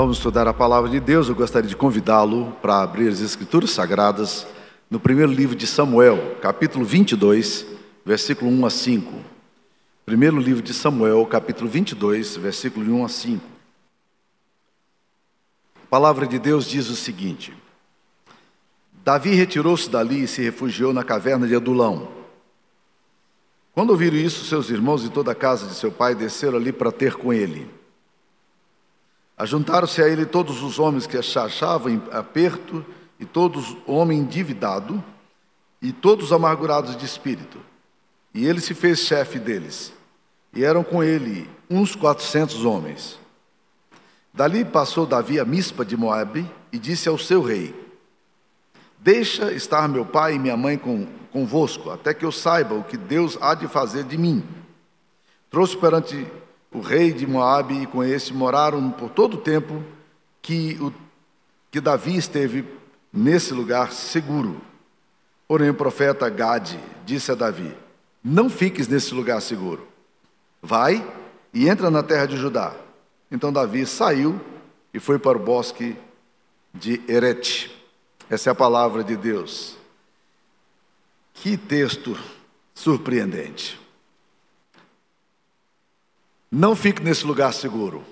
Vamos estudar a palavra de Deus. Eu gostaria de convidá-lo para abrir as Escrituras Sagradas no primeiro livro de Samuel, capítulo 22, versículo 1 a 5. Primeiro livro de Samuel, capítulo 22, versículo 1 a 5. A palavra de Deus diz o seguinte: Davi retirou-se dali e se refugiou na caverna de Adulão. Quando ouviram isso, seus irmãos e toda a casa de seu pai desceram ali para ter com ele. Ajuntaram-se a ele todos os homens que achavam em aperto, e todos homem endividado, e todos amargurados de espírito. E ele se fez chefe deles. E eram com ele uns quatrocentos homens. Dali passou Davi a Mispa de Moabe e disse ao seu rei: Deixa estar meu pai e minha mãe com, convosco, até que eu saiba o que Deus há de fazer de mim. Trouxe perante o rei de Moabe, e com esse moraram por todo o tempo que, o, que Davi esteve nesse lugar seguro. Porém, o profeta Gade disse a Davi: Não fiques nesse lugar seguro. Vai e entra na terra de Judá. Então Davi saiu e foi para o bosque de Erete. Essa é a palavra de Deus. Que texto surpreendente. Não fique nesse lugar seguro.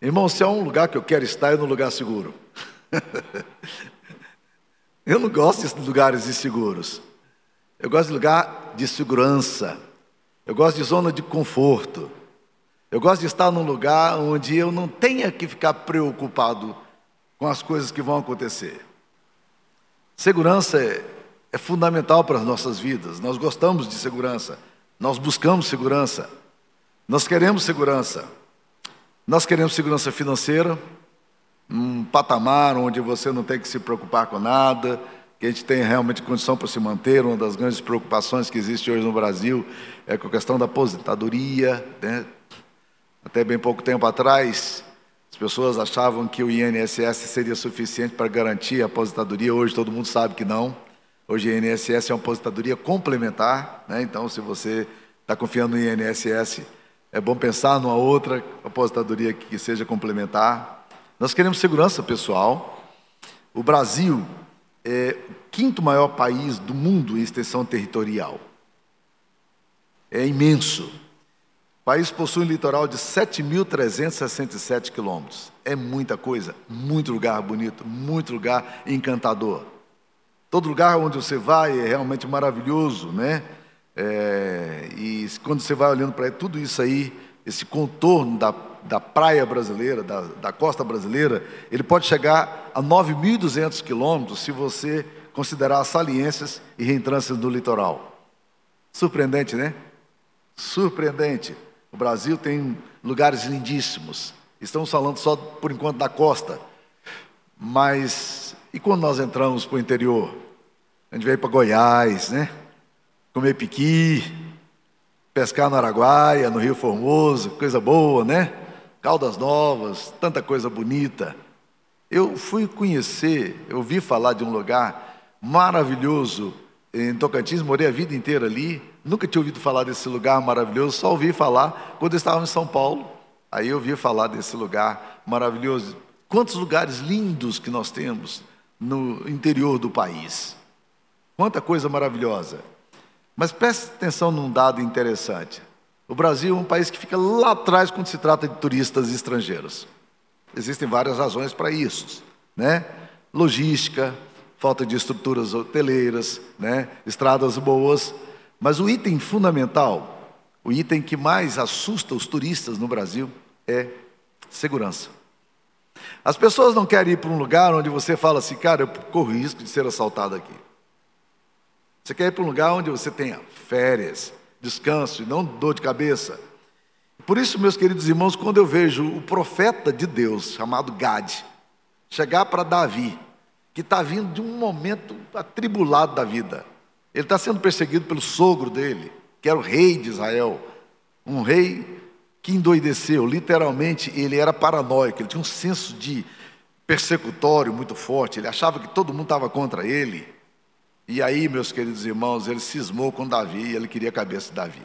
Irmão, se há um lugar que eu quero estar, é no lugar seguro. eu não gosto de lugares inseguros. Eu gosto de lugar de segurança. Eu gosto de zona de conforto. Eu gosto de estar num lugar onde eu não tenha que ficar preocupado com as coisas que vão acontecer. Segurança é, é fundamental para as nossas vidas. Nós gostamos de segurança. Nós buscamos segurança. Nós queremos segurança. Nós queremos segurança financeira, um patamar onde você não tem que se preocupar com nada, que a gente tenha realmente condição para se manter. Uma das grandes preocupações que existe hoje no Brasil é com a questão da aposentadoria. Né? Até bem pouco tempo atrás, as pessoas achavam que o INSS seria suficiente para garantir a aposentadoria. Hoje todo mundo sabe que não. Hoje o INSS é uma aposentadoria complementar, né? então se você está confiando no INSS, é bom pensar numa outra aposentadoria que seja complementar. Nós queremos segurança pessoal. O Brasil é o quinto maior país do mundo em extensão territorial. É imenso. O país possui um litoral de 7.367 quilômetros. É muita coisa, muito lugar bonito, muito lugar encantador. Todo lugar onde você vai é realmente maravilhoso, né? É, e quando você vai olhando para tudo isso aí, esse contorno da, da praia brasileira, da, da costa brasileira, ele pode chegar a 9.200 quilômetros se você considerar as saliências e reentrâncias do litoral. Surpreendente, né? Surpreendente. O Brasil tem lugares lindíssimos. Estamos falando só por enquanto da costa. Mas e quando nós entramos para o interior? A gente veio para Goiás, né? Comer piqui, pescar no Araguaia, no Rio Formoso, coisa boa, né? Caldas Novas, tanta coisa bonita. Eu fui conhecer, eu ouvi falar de um lugar maravilhoso em Tocantins, morei a vida inteira ali, nunca tinha ouvido falar desse lugar maravilhoso, só ouvi falar quando eu estava em São Paulo. Aí eu ouvi falar desse lugar maravilhoso. Quantos lugares lindos que nós temos no interior do país. Quanta coisa maravilhosa. Mas preste atenção num dado interessante. O Brasil é um país que fica lá atrás quando se trata de turistas estrangeiros. Existem várias razões para isso, né? Logística, falta de estruturas hoteleiras, né? Estradas boas, mas o item fundamental, o item que mais assusta os turistas no Brasil é segurança. As pessoas não querem ir para um lugar onde você fala assim, cara, eu corro risco de ser assaltado aqui. Você quer ir para um lugar onde você tenha férias, descanso e não dor de cabeça. Por isso, meus queridos irmãos, quando eu vejo o profeta de Deus, chamado Gade, chegar para Davi, que está vindo de um momento atribulado da vida, ele está sendo perseguido pelo sogro dele, que era o rei de Israel, um rei que endoideceu, literalmente ele era paranoico, ele tinha um senso de persecutório muito forte, ele achava que todo mundo estava contra ele. E aí, meus queridos irmãos, ele cismou com Davi e ele queria a cabeça de Davi.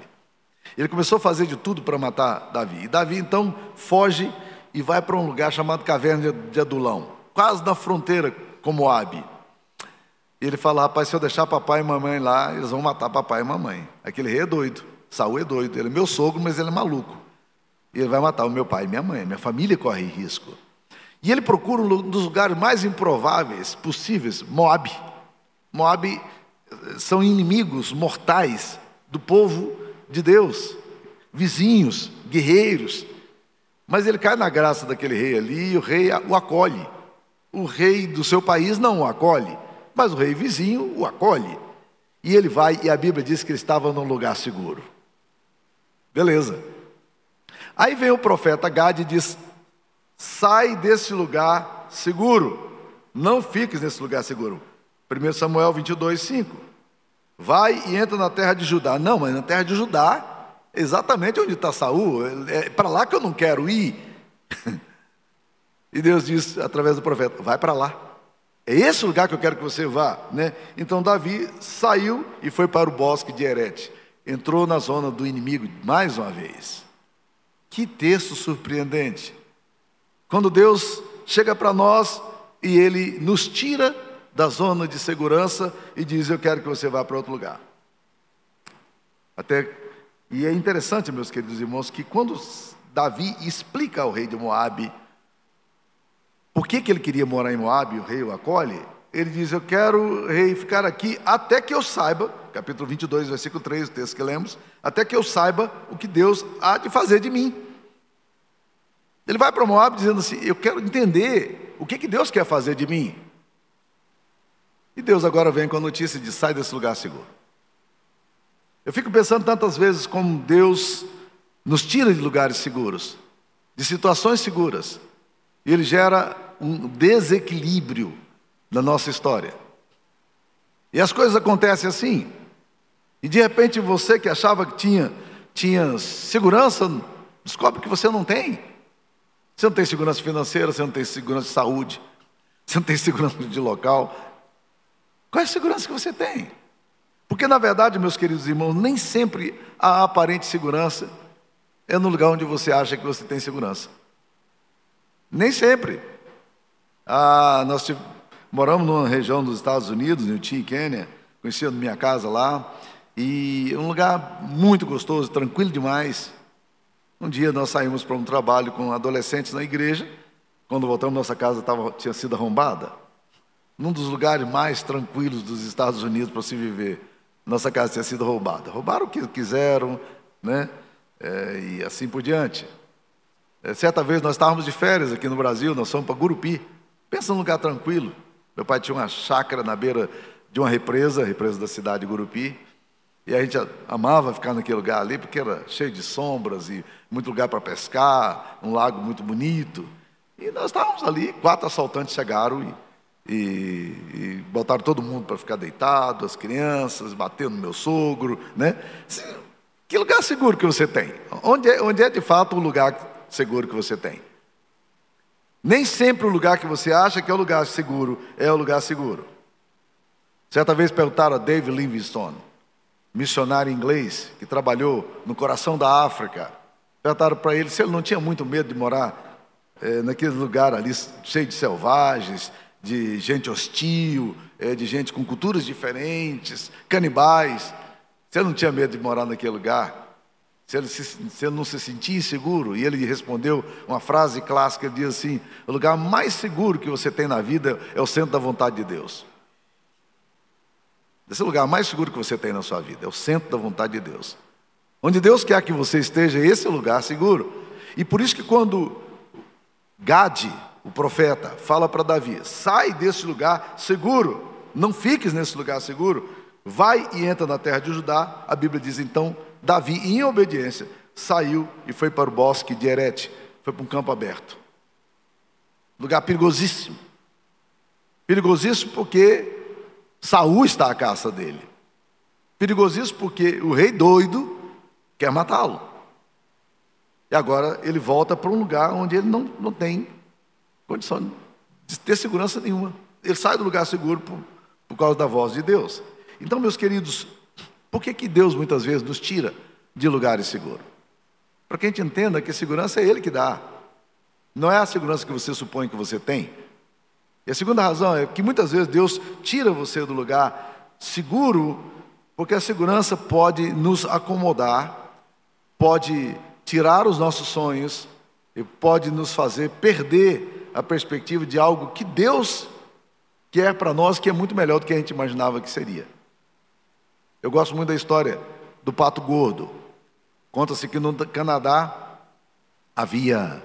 Ele começou a fazer de tudo para matar Davi. E Davi então foge e vai para um lugar chamado Caverna de Adulão, quase na fronteira com Moabe. E ele fala: rapaz, se eu deixar papai e mamãe lá, eles vão matar papai e mamãe. Aquele rei é doido, Saul é doido, ele é meu sogro, mas ele é maluco. Ele vai matar o meu pai e minha mãe, minha família corre risco. E ele procura um dos lugares mais improváveis possíveis, Moab. Moab eh, são inimigos mortais do povo de Deus, vizinhos, guerreiros. Mas ele cai na graça daquele rei ali e o rei o acolhe. O rei do seu país não o acolhe, mas o rei vizinho o acolhe. E ele vai, e a Bíblia diz que ele estava num lugar seguro. Beleza. Aí vem o profeta Gad e diz: sai desse lugar seguro, não fiques nesse lugar seguro. 1 Samuel 22, 5. Vai e entra na terra de Judá. Não, mas na terra de Judá, exatamente onde está Saul, é para lá que eu não quero ir. e Deus diz através do profeta: vai para lá. É esse lugar que eu quero que você vá, né? Então Davi saiu e foi para o bosque de Herete. Entrou na zona do inimigo mais uma vez. Que texto surpreendente. Quando Deus chega para nós e Ele nos tira da zona de segurança e diz: Eu quero que você vá para outro lugar. Até, e é interessante, meus queridos irmãos, que quando Davi explica ao rei de Moabe por que, que ele queria morar em Moabe, o rei o acolhe, ele diz: Eu quero, rei, ficar aqui até que eu saiba, capítulo 22, versículo 3, o texto que lemos, até que eu saiba o que Deus há de fazer de mim. Ele vai para Moab dizendo assim: Eu quero entender o que, que Deus quer fazer de mim. E Deus agora vem com a notícia de sai desse lugar seguro. Eu fico pensando tantas vezes como Deus nos tira de lugares seguros, de situações seguras, e Ele gera um desequilíbrio na nossa história. E as coisas acontecem assim. E de repente você que achava que tinha, tinha segurança, descobre que você não tem. Você não tem segurança financeira, você não tem segurança de saúde, você não tem segurança de local. Qual é a segurança que você tem? Porque, na verdade, meus queridos irmãos, nem sempre a aparente segurança é no lugar onde você acha que você tem segurança. Nem sempre. Ah, nós moramos numa região dos Estados Unidos, no Tim, Quênia, conhecendo minha casa lá, e é um lugar muito gostoso, tranquilo demais. Um dia nós saímos para um trabalho com adolescentes na igreja. Quando voltamos, nossa casa tava, tinha sido arrombada. Num dos lugares mais tranquilos dos Estados Unidos para se viver, nossa casa tinha sido roubada. Roubaram o que quiseram, né? É, e assim por diante. É, certa vez nós estávamos de férias aqui no Brasil, nós fomos para Gurupi. Pensa num lugar tranquilo. Meu pai tinha uma chácara na beira de uma represa, a represa da cidade de Gurupi. E a gente amava ficar naquele lugar ali, porque era cheio de sombras e muito lugar para pescar, um lago muito bonito. E nós estávamos ali, quatro assaltantes chegaram e, e, e botaram todo mundo para ficar deitado, as crianças, batendo no meu sogro, né? Que lugar seguro que você tem? Onde é, onde é de fato o lugar seguro que você tem? Nem sempre o lugar que você acha que é o lugar seguro é o lugar seguro. Certa vez perguntaram a David Livingstone, missionário inglês que trabalhou no coração da África. Perguntaram para ele se ele não tinha muito medo de morar é, naquele lugar ali cheio de selvagens, de gente hostil, é, de gente com culturas diferentes, canibais. Se ele não tinha medo de morar naquele lugar, se ele, se, se ele não se sentia inseguro, e ele respondeu uma frase clássica: ele diz assim: o lugar mais seguro que você tem na vida é o centro da vontade de Deus. Esse é lugar mais seguro que você tem na sua vida, é o centro da vontade de Deus. Onde Deus quer que você esteja, esse é o lugar seguro. E por isso que quando Gade, o profeta, fala para Davi: sai desse lugar seguro, não fiques nesse lugar seguro, vai e entra na terra de Judá. A Bíblia diz então: Davi, em obediência, saiu e foi para o bosque de Herete, foi para um campo aberto. Lugar perigosíssimo. Perigosíssimo porque Saul está à caça dele. Perigosíssimo porque o rei doido quer matá-lo. E agora ele volta para um lugar onde ele não, não tem condição de ter segurança nenhuma. Ele sai do lugar seguro por, por causa da voz de Deus. Então, meus queridos, por que, que Deus muitas vezes nos tira de lugares seguros? Para que a gente entenda que a segurança é Ele que dá. Não é a segurança que você supõe que você tem. E a segunda razão é que muitas vezes Deus tira você do lugar seguro, porque a segurança pode nos acomodar, pode tirar os nossos sonhos e pode nos fazer perder a perspectiva de algo que Deus quer para nós, que é muito melhor do que a gente imaginava que seria. Eu gosto muito da história do pato gordo. Conta-se que no Canadá havia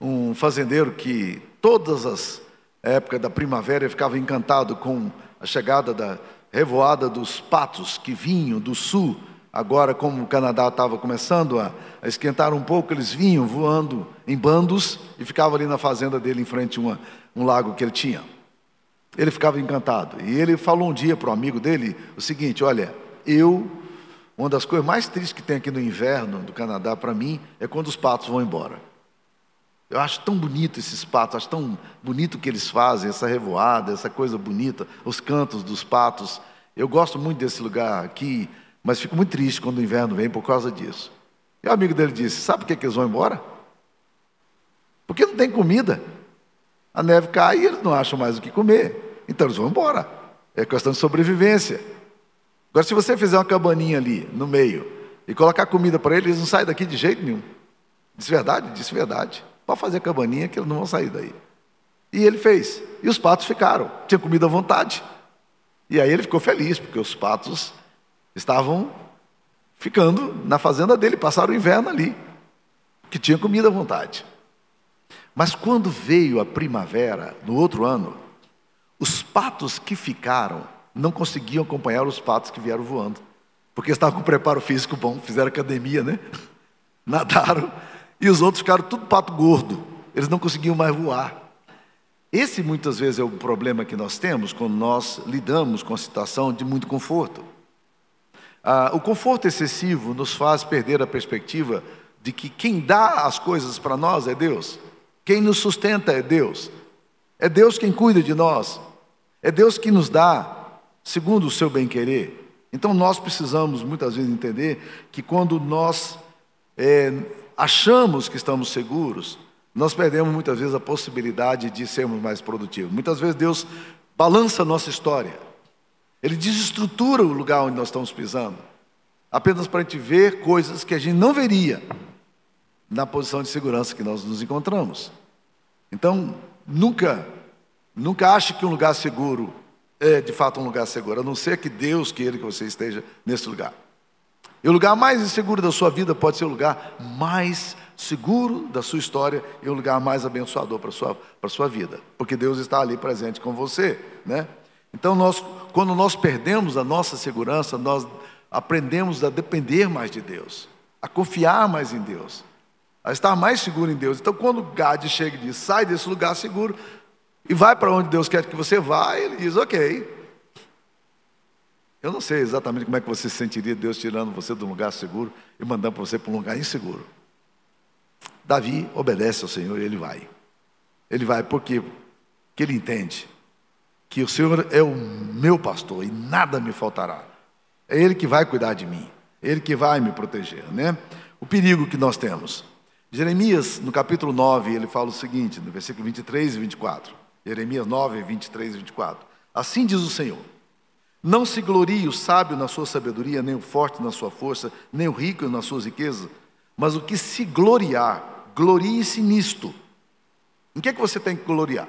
um fazendeiro que todas as épocas da primavera ficava encantado com a chegada da revoada dos patos que vinham do sul. Agora, como o Canadá estava começando a, a, esquentar um pouco, eles vinham voando em bandos e ficavam ali na fazenda dele, em frente a uma, um lago que ele tinha. Ele ficava encantado. E ele falou um dia para o amigo dele o seguinte: Olha, eu, uma das coisas mais tristes que tem aqui no inverno do Canadá para mim é quando os patos vão embora. Eu acho tão bonito esses patos, acho tão bonito o que eles fazem, essa revoada, essa coisa bonita, os cantos dos patos. Eu gosto muito desse lugar aqui, mas fico muito triste quando o inverno vem por causa disso. E o amigo dele disse: Sabe por que, que eles vão embora? Porque não tem comida. A neve cai e eles não acham mais o que comer. Então eles vão embora. É questão de sobrevivência. Agora, se você fizer uma cabaninha ali no meio e colocar comida para eles, eles não saem daqui de jeito nenhum. Disse verdade? Disse verdade. Pode fazer a cabaninha que eles não vão sair daí. E ele fez. E os patos ficaram. Tinha comida à vontade. E aí ele ficou feliz, porque os patos estavam ficando na fazenda dele, passaram o inverno ali, que tinha comida à vontade. Mas quando veio a primavera, no outro ano, os patos que ficaram não conseguiam acompanhar os patos que vieram voando, porque estavam com preparo físico bom, fizeram academia, né? Nadaram, e os outros ficaram tudo pato gordo, eles não conseguiam mais voar. Esse muitas vezes é o problema que nós temos quando nós lidamos com a situação de muito conforto. Ah, o conforto excessivo nos faz perder a perspectiva de que quem dá as coisas para nós é Deus, quem nos sustenta é Deus, é Deus quem cuida de nós, é Deus que nos dá segundo o seu bem-querer. Então nós precisamos muitas vezes entender que quando nós é, achamos que estamos seguros, nós perdemos muitas vezes a possibilidade de sermos mais produtivos. Muitas vezes Deus balança a nossa história, Ele desestrutura o lugar onde nós estamos pisando, apenas para a gente ver coisas que a gente não veria na posição de segurança que nós nos encontramos. Então, nunca, nunca ache que um lugar seguro é de fato um lugar seguro, a não ser que Deus queira que você esteja nesse lugar. E o lugar mais inseguro da sua vida pode ser o lugar mais seguro da sua história e o lugar mais abençoador para a sua, para sua vida, porque Deus está ali presente com você, né? Então, nós, quando nós perdemos a nossa segurança, nós aprendemos a depender mais de Deus, a confiar mais em Deus, a estar mais seguro em Deus. Então, quando Gad chega e diz, sai desse lugar seguro, e vai para onde Deus quer que você vá, ele diz: Ok. Eu não sei exatamente como é que você se sentiria Deus tirando você de um lugar seguro e mandando você para um lugar inseguro. Davi obedece ao Senhor e ele vai. Ele vai porque, porque ele entende que o Senhor é o meu pastor e nada me faltará. É Ele que vai cuidar de mim, é Ele que vai me proteger, né? O perigo que nós temos. Jeremias, no capítulo 9, ele fala o seguinte, no versículo 23 e 24. Jeremias 9, 23 e 24. Assim diz o Senhor: Não se glorie o sábio na sua sabedoria, nem o forte na sua força, nem o rico nas suas riquezas, mas o que se gloriar, glorie-se nisto. Em que é que você tem que gloriar?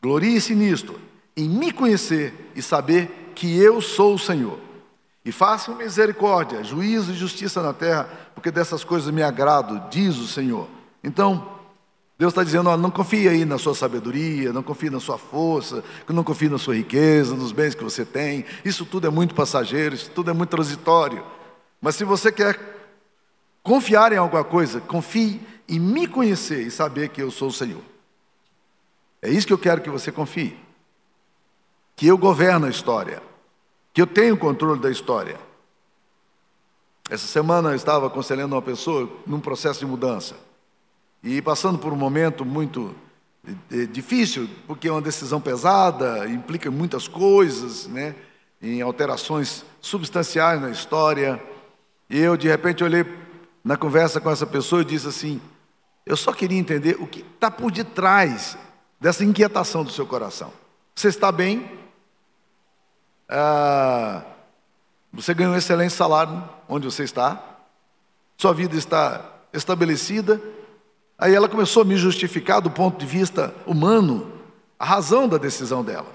Glorie-se nisto, em me conhecer e saber que eu sou o Senhor. E façam misericórdia, juízo e justiça na terra, porque dessas coisas me agrado, diz o Senhor. Então, Deus está dizendo: ó, não confie aí na sua sabedoria, não confie na sua força, não confie na sua riqueza, nos bens que você tem. Isso tudo é muito passageiro, isso tudo é muito transitório. Mas se você quer confiar em alguma coisa, confie em me conhecer e saber que eu sou o Senhor. É isso que eu quero que você confie. Que eu governo a história, que eu tenho o controle da história. Essa semana eu estava aconselhando uma pessoa num processo de mudança e passando por um momento muito eh, difícil, porque é uma decisão pesada, implica muitas coisas, né? em alterações substanciais na história. E eu, de repente, olhei na conversa com essa pessoa e disse assim: Eu só queria entender o que está por detrás dessa inquietação do seu coração. Você está bem? Ah, você ganhou um excelente salário onde você está? Sua vida está estabelecida? Aí ela começou a me justificar do ponto de vista humano a razão da decisão dela.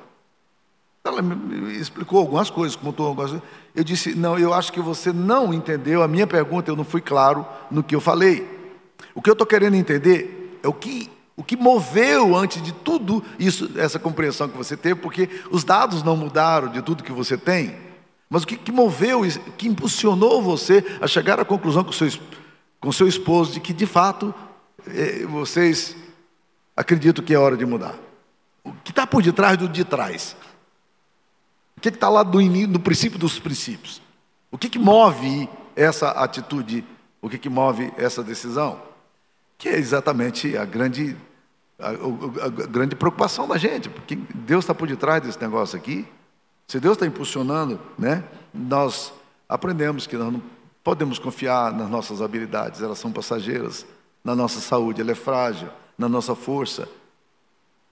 Ela me explicou algumas coisas, contou algumas coisas. Eu disse: Não, eu acho que você não entendeu a minha pergunta, eu não fui claro no que eu falei. O que eu estou querendo entender é o que, o que moveu antes de tudo isso, essa compreensão que você teve, porque os dados não mudaram de tudo que você tem, mas o que, que moveu, que impulsionou você a chegar à conclusão com seu, com seu esposo de que de fato vocês acreditam que é hora de mudar? O que está por detrás do de trás? O que está lá do, no princípio dos princípios? O que, que move essa atitude? O que, que move essa decisão? Que é exatamente a grande, a, a, a grande preocupação da gente, porque Deus está por detrás desse negócio aqui. Se Deus está impulsionando, né, nós aprendemos que nós não podemos confiar nas nossas habilidades, elas são passageiras, na nossa saúde, ela é frágil, na nossa força,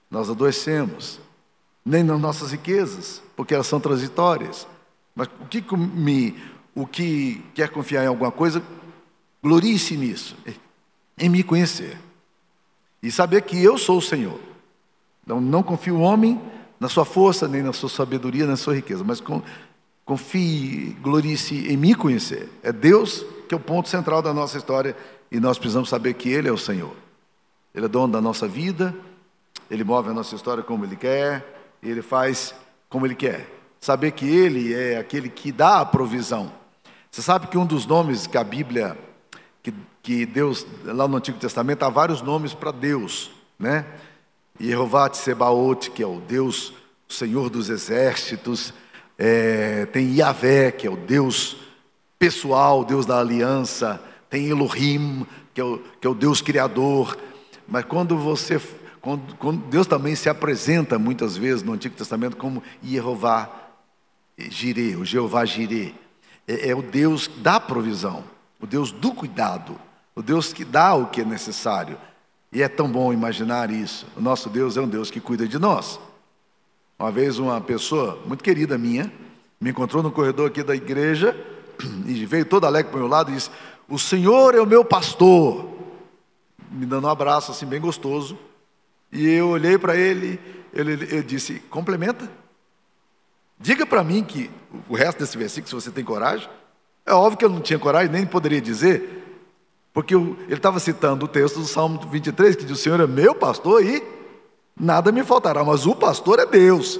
nós adoecemos, nem nas nossas riquezas, porque elas são transitórias. Mas o que me, o que quer confiar em alguma coisa, glorie-se nisso, em me conhecer e saber que eu sou o Senhor. Então, não confio o homem na sua força, nem na sua sabedoria, nem na sua riqueza, mas confie, glorie-se em me conhecer. É Deus que é o ponto central da nossa história e nós precisamos saber que Ele é o Senhor. Ele é dono da nossa vida, Ele move a nossa história como Ele quer, ele faz como ele quer. Saber que ele é aquele que dá a provisão. Você sabe que um dos nomes que a Bíblia, que, que Deus, lá no Antigo Testamento, há vários nomes para Deus, né? Jeová Sebaot, que é o Deus, o Senhor dos exércitos, é, tem Yahvé, que é o Deus pessoal, Deus da aliança, tem Elohim, que é o, que é o Deus criador. Mas quando você quando, quando Deus também se apresenta muitas vezes no Antigo Testamento como Jeová Jireh, o Jeová Jireh. É, é o Deus da provisão, o Deus do cuidado, o Deus que dá o que é necessário. E é tão bom imaginar isso. O nosso Deus é um Deus que cuida de nós. Uma vez uma pessoa muito querida minha me encontrou no corredor aqui da igreja e veio toda alegre para o meu lado e disse: O Senhor é o meu pastor. Me dando um abraço assim bem gostoso. E eu olhei para ele, ele, ele disse: complementa. Diga para mim que o resto desse versículo, se você tem coragem. É óbvio que eu não tinha coragem, nem poderia dizer, porque ele estava citando o texto do Salmo 23, que diz: O Senhor é meu pastor e nada me faltará, mas o pastor é Deus.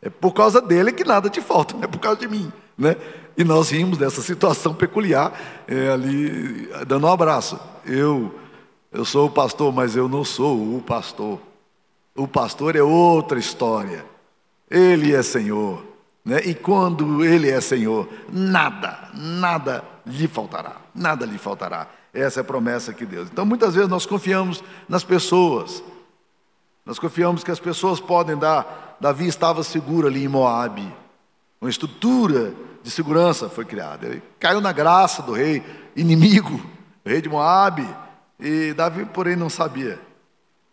É por causa dele que nada te falta, não é por causa de mim. Né? E nós rimos dessa situação peculiar, é, ali, dando um abraço. Eu eu sou o pastor, mas eu não sou o pastor. O pastor é outra história. Ele é Senhor. Né? E quando Ele é Senhor, nada, nada lhe faltará. Nada lhe faltará. Essa é a promessa que Deus. Então, muitas vezes nós confiamos nas pessoas. Nós confiamos que as pessoas podem dar. Davi estava seguro ali em Moabe. Uma estrutura de segurança foi criada. Ele caiu na graça do rei inimigo, o rei de Moabe e Davi, porém, não sabia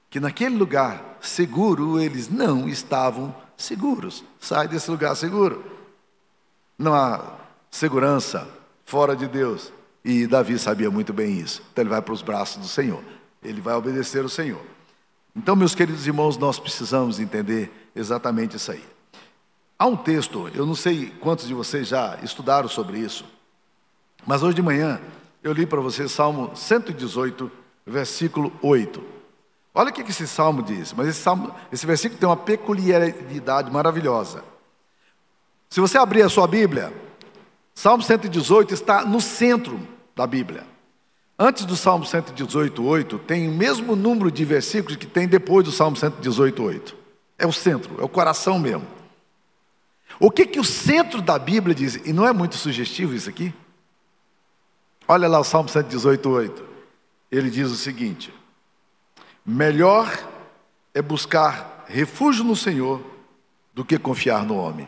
que naquele lugar seguro eles não estavam seguros. Sai desse lugar seguro. Não há segurança fora de Deus. E Davi sabia muito bem isso. Então ele vai para os braços do Senhor. Ele vai obedecer o Senhor. Então, meus queridos irmãos, nós precisamos entender exatamente isso aí. Há um texto, eu não sei quantos de vocês já estudaram sobre isso, mas hoje de manhã eu li para você Salmo 118, versículo 8. Olha o que esse salmo diz, mas esse, salmo, esse versículo tem uma peculiaridade maravilhosa. Se você abrir a sua Bíblia, Salmo 118 está no centro da Bíblia. Antes do Salmo 118, 8, tem o mesmo número de versículos que tem depois do Salmo 118, 8. É o centro, é o coração mesmo. O que, que o centro da Bíblia diz? E não é muito sugestivo isso aqui? Olha lá o Salmo 118, 8. Ele diz o seguinte: melhor é buscar refúgio no Senhor do que confiar no homem.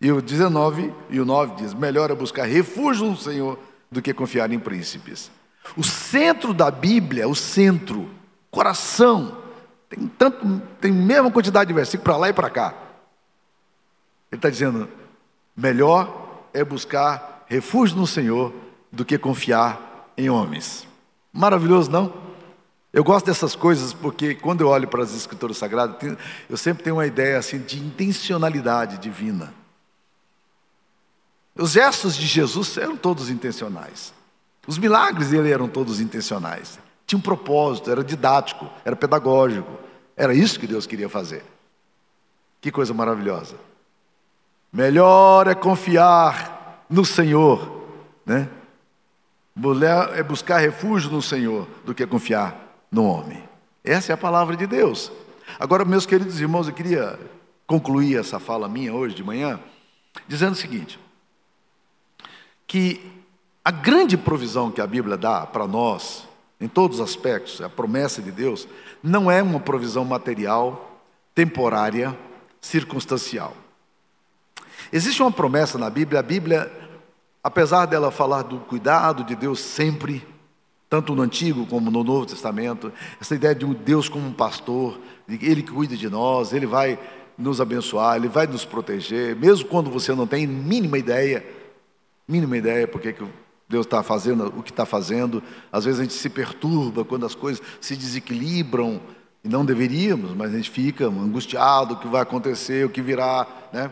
E o 19 e o 9 diz: melhor é buscar refúgio no Senhor do que confiar em príncipes. O centro da Bíblia, o centro, coração, tem tanto, tem mesma quantidade de versículos para lá e para cá. Ele está dizendo: melhor é buscar refúgio no Senhor do que confiar em homens. Maravilhoso, não? Eu gosto dessas coisas porque quando eu olho para as escrituras sagradas, eu sempre tenho uma ideia assim de intencionalidade divina. Os gestos de Jesus eram todos intencionais. Os milagres dele eram todos intencionais. Tinha um propósito, era didático, era pedagógico. Era isso que Deus queria fazer. Que coisa maravilhosa. Melhor é confiar no Senhor, né? É buscar refúgio no Senhor do que confiar no homem. Essa é a palavra de Deus. Agora, meus queridos irmãos, eu queria concluir essa fala minha hoje de manhã, dizendo o seguinte: que a grande provisão que a Bíblia dá para nós, em todos os aspectos, a promessa de Deus, não é uma provisão material, temporária, circunstancial. Existe uma promessa na Bíblia, a Bíblia, apesar dela falar do cuidado de Deus sempre, tanto no Antigo como no Novo Testamento, essa ideia de um Deus como um pastor, ele cuida de nós, ele vai nos abençoar, ele vai nos proteger, mesmo quando você não tem mínima ideia, mínima ideia porque que Deus está fazendo o que está fazendo. Às vezes a gente se perturba quando as coisas se desequilibram e não deveríamos, mas a gente fica angustiado, o que vai acontecer, o que virá, né?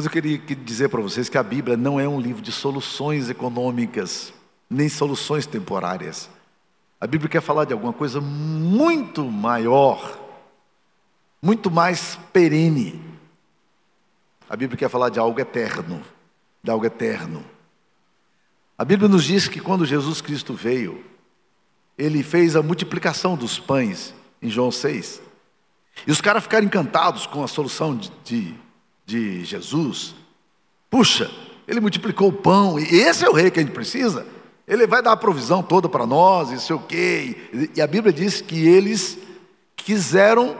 Mas eu queria dizer para vocês que a Bíblia não é um livro de soluções econômicas, nem soluções temporárias. A Bíblia quer falar de alguma coisa muito maior, muito mais perene. A Bíblia quer falar de algo eterno, de algo eterno. A Bíblia nos diz que quando Jesus Cristo veio, ele fez a multiplicação dos pães, em João 6. E os caras ficaram encantados com a solução de, de, de Jesus. Puxa, ele multiplicou o pão, e esse é o rei que a gente precisa. Ele vai dar a provisão toda para nós, e sei o quê. E a Bíblia diz que eles quiseram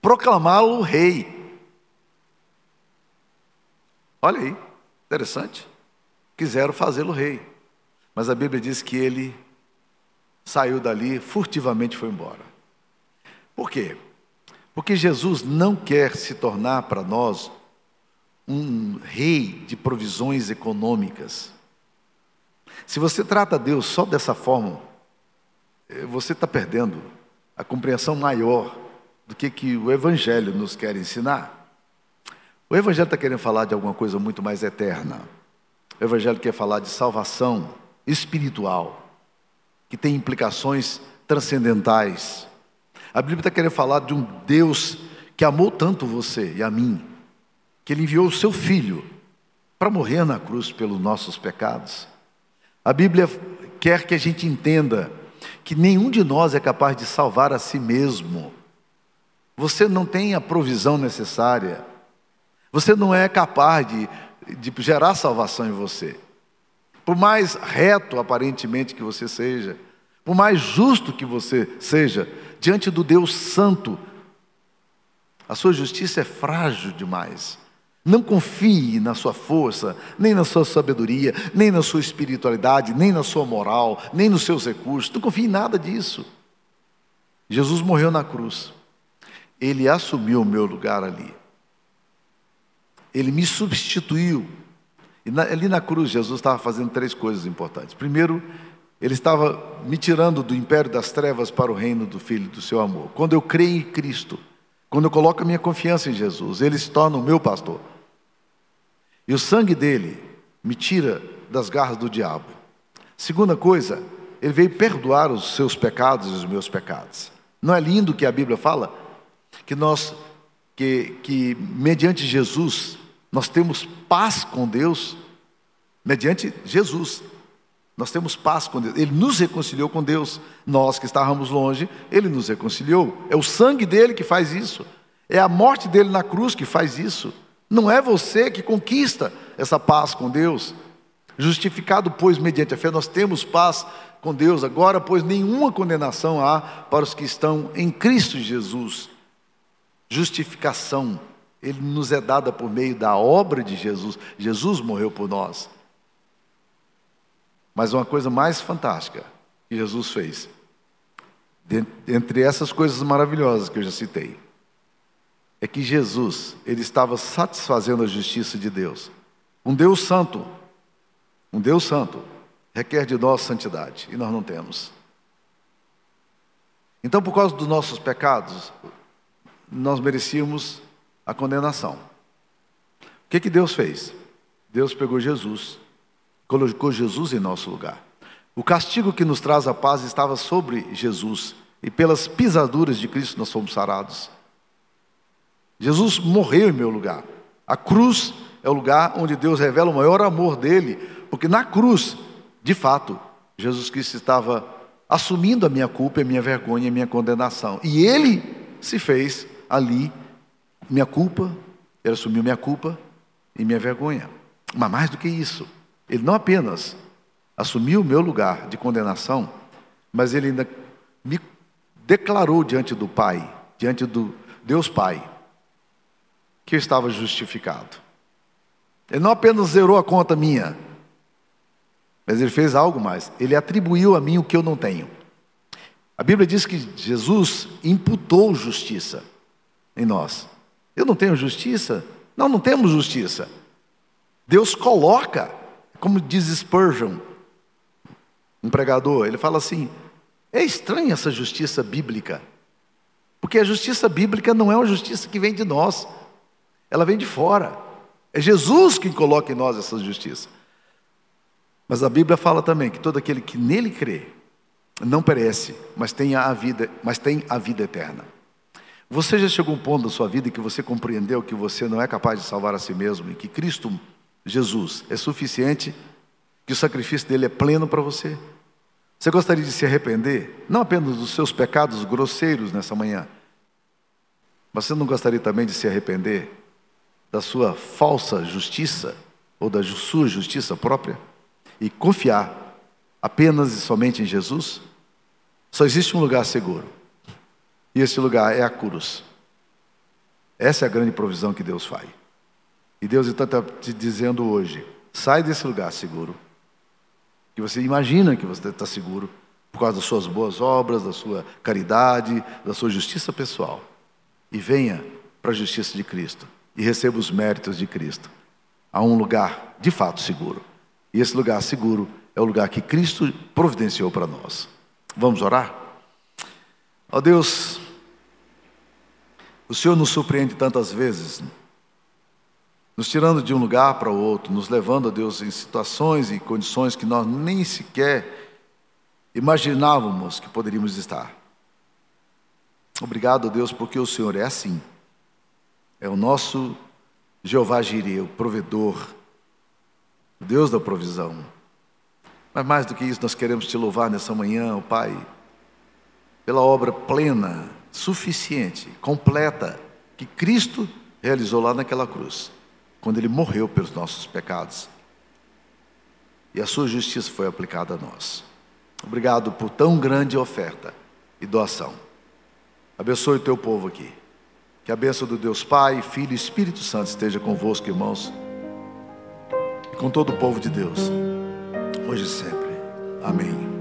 proclamá-lo rei. Olha aí, interessante quiseram fazê-lo rei. Mas a Bíblia diz que ele saiu dali, furtivamente foi embora. Por quê? Porque Jesus não quer se tornar para nós um rei de provisões econômicas. Se você trata Deus só dessa forma, eh, você está perdendo a compreensão maior do que, que o Evangelho nos quer ensinar. O Evangelho está querendo falar de alguma coisa muito mais eterna. O Evangelho quer falar de salvação espiritual, que tem implicações transcendentais. A Bíblia está querendo falar de um Deus que amou tanto você e a mim, que Ele enviou o seu Filho para morrer na cruz pelos nossos pecados. A Bíblia quer que a gente entenda que nenhum de nós é capaz de salvar a si mesmo. Você não tem a provisão necessária. Você não é capaz de de gerar salvação em você. Por mais reto aparentemente que você seja, por mais justo que você seja, diante do Deus Santo, a sua justiça é frágil demais. Não confie na sua força, nem na sua sabedoria, nem na sua espiritualidade, nem na sua moral, nem nos seus recursos. Não confie em nada disso. Jesus morreu na cruz. Ele assumiu o meu lugar ali. Ele me substituiu. E na, ali na cruz, Jesus estava fazendo três coisas importantes. Primeiro, ele estava me tirando do império das trevas para o reino do Filho do seu amor. Quando eu creio em Cristo, quando eu coloco a minha confiança em Jesus, ele se torna o meu pastor. E o sangue dele me tira das garras do diabo. Segunda coisa, ele veio perdoar os seus pecados e os meus pecados. Não é lindo que a Bíblia fala? Que nós, que, que mediante Jesus, nós temos paz com Deus mediante Jesus. Nós temos paz com Deus. Ele nos reconciliou com Deus. Nós que estávamos longe, ele nos reconciliou. É o sangue dele que faz isso. É a morte dele na cruz que faz isso. Não é você que conquista essa paz com Deus. Justificado, pois, mediante a fé, nós temos paz com Deus. Agora, pois, nenhuma condenação há para os que estão em Cristo Jesus. Justificação ele nos é dada por meio da obra de Jesus. Jesus morreu por nós. Mas uma coisa mais fantástica que Jesus fez, entre essas coisas maravilhosas que eu já citei, é que Jesus, ele estava satisfazendo a justiça de Deus. Um Deus santo, um Deus santo, requer de nós santidade, e nós não temos. Então, por causa dos nossos pecados, nós merecíamos a condenação. O que, que Deus fez? Deus pegou Jesus, colocou Jesus em nosso lugar. O castigo que nos traz a paz estava sobre Jesus, e pelas pisaduras de Cristo nós fomos sarados. Jesus morreu em meu lugar. A cruz é o lugar onde Deus revela o maior amor dele, porque na cruz, de fato, Jesus Cristo estava assumindo a minha culpa, a minha vergonha, a minha condenação. E ele se fez ali minha culpa, ele assumiu minha culpa e minha vergonha. Mas mais do que isso, ele não apenas assumiu o meu lugar de condenação, mas ele ainda me declarou diante do Pai, diante do Deus Pai, que eu estava justificado. Ele não apenas zerou a conta minha, mas ele fez algo mais. Ele atribuiu a mim o que eu não tenho. A Bíblia diz que Jesus imputou justiça em nós. Eu não tenho justiça? Não, não temos justiça. Deus coloca, como diz Spurgeon, um pregador, ele fala assim: é estranha essa justiça bíblica, porque a justiça bíblica não é uma justiça que vem de nós, ela vem de fora. É Jesus quem coloca em nós essa justiça. Mas a Bíblia fala também que todo aquele que nele crê não perece, mas tem a vida, mas tem a vida eterna. Você já chegou a um ponto da sua vida que você compreendeu que você não é capaz de salvar a si mesmo e que Cristo Jesus é suficiente, que o sacrifício dele é pleno para você? Você gostaria de se arrepender, não apenas dos seus pecados grosseiros nessa manhã, mas você não gostaria também de se arrepender da sua falsa justiça ou da sua justiça própria? e confiar apenas e somente em Jesus, só existe um lugar seguro. E esse lugar é a cruz. Essa é a grande provisão que Deus faz. E Deus está te dizendo hoje: sai desse lugar seguro, que você imagina que você está seguro, por causa das suas boas obras, da sua caridade, da sua justiça pessoal, e venha para a justiça de Cristo e receba os méritos de Cristo, a um lugar de fato seguro. E esse lugar seguro é o lugar que Cristo providenciou para nós. Vamos orar? Ó oh Deus, o Senhor nos surpreende tantas vezes, nos tirando de um lugar para o outro, nos levando, a Deus, em situações e condições que nós nem sequer imaginávamos que poderíamos estar. Obrigado, Deus, porque o Senhor é assim. É o nosso Jeová Jireh, o provedor, o Deus da provisão. Mas mais do que isso, nós queremos te louvar nessa manhã, oh Pai, pela obra plena, suficiente, completa, que Cristo realizou lá naquela cruz, quando Ele morreu pelos nossos pecados. E a Sua justiça foi aplicada a nós. Obrigado por tão grande oferta e doação. Abençoe o teu povo aqui. Que a bênção do Deus Pai, Filho e Espírito Santo esteja convosco, irmãos com todo o povo de Deus, hoje e sempre. Amém.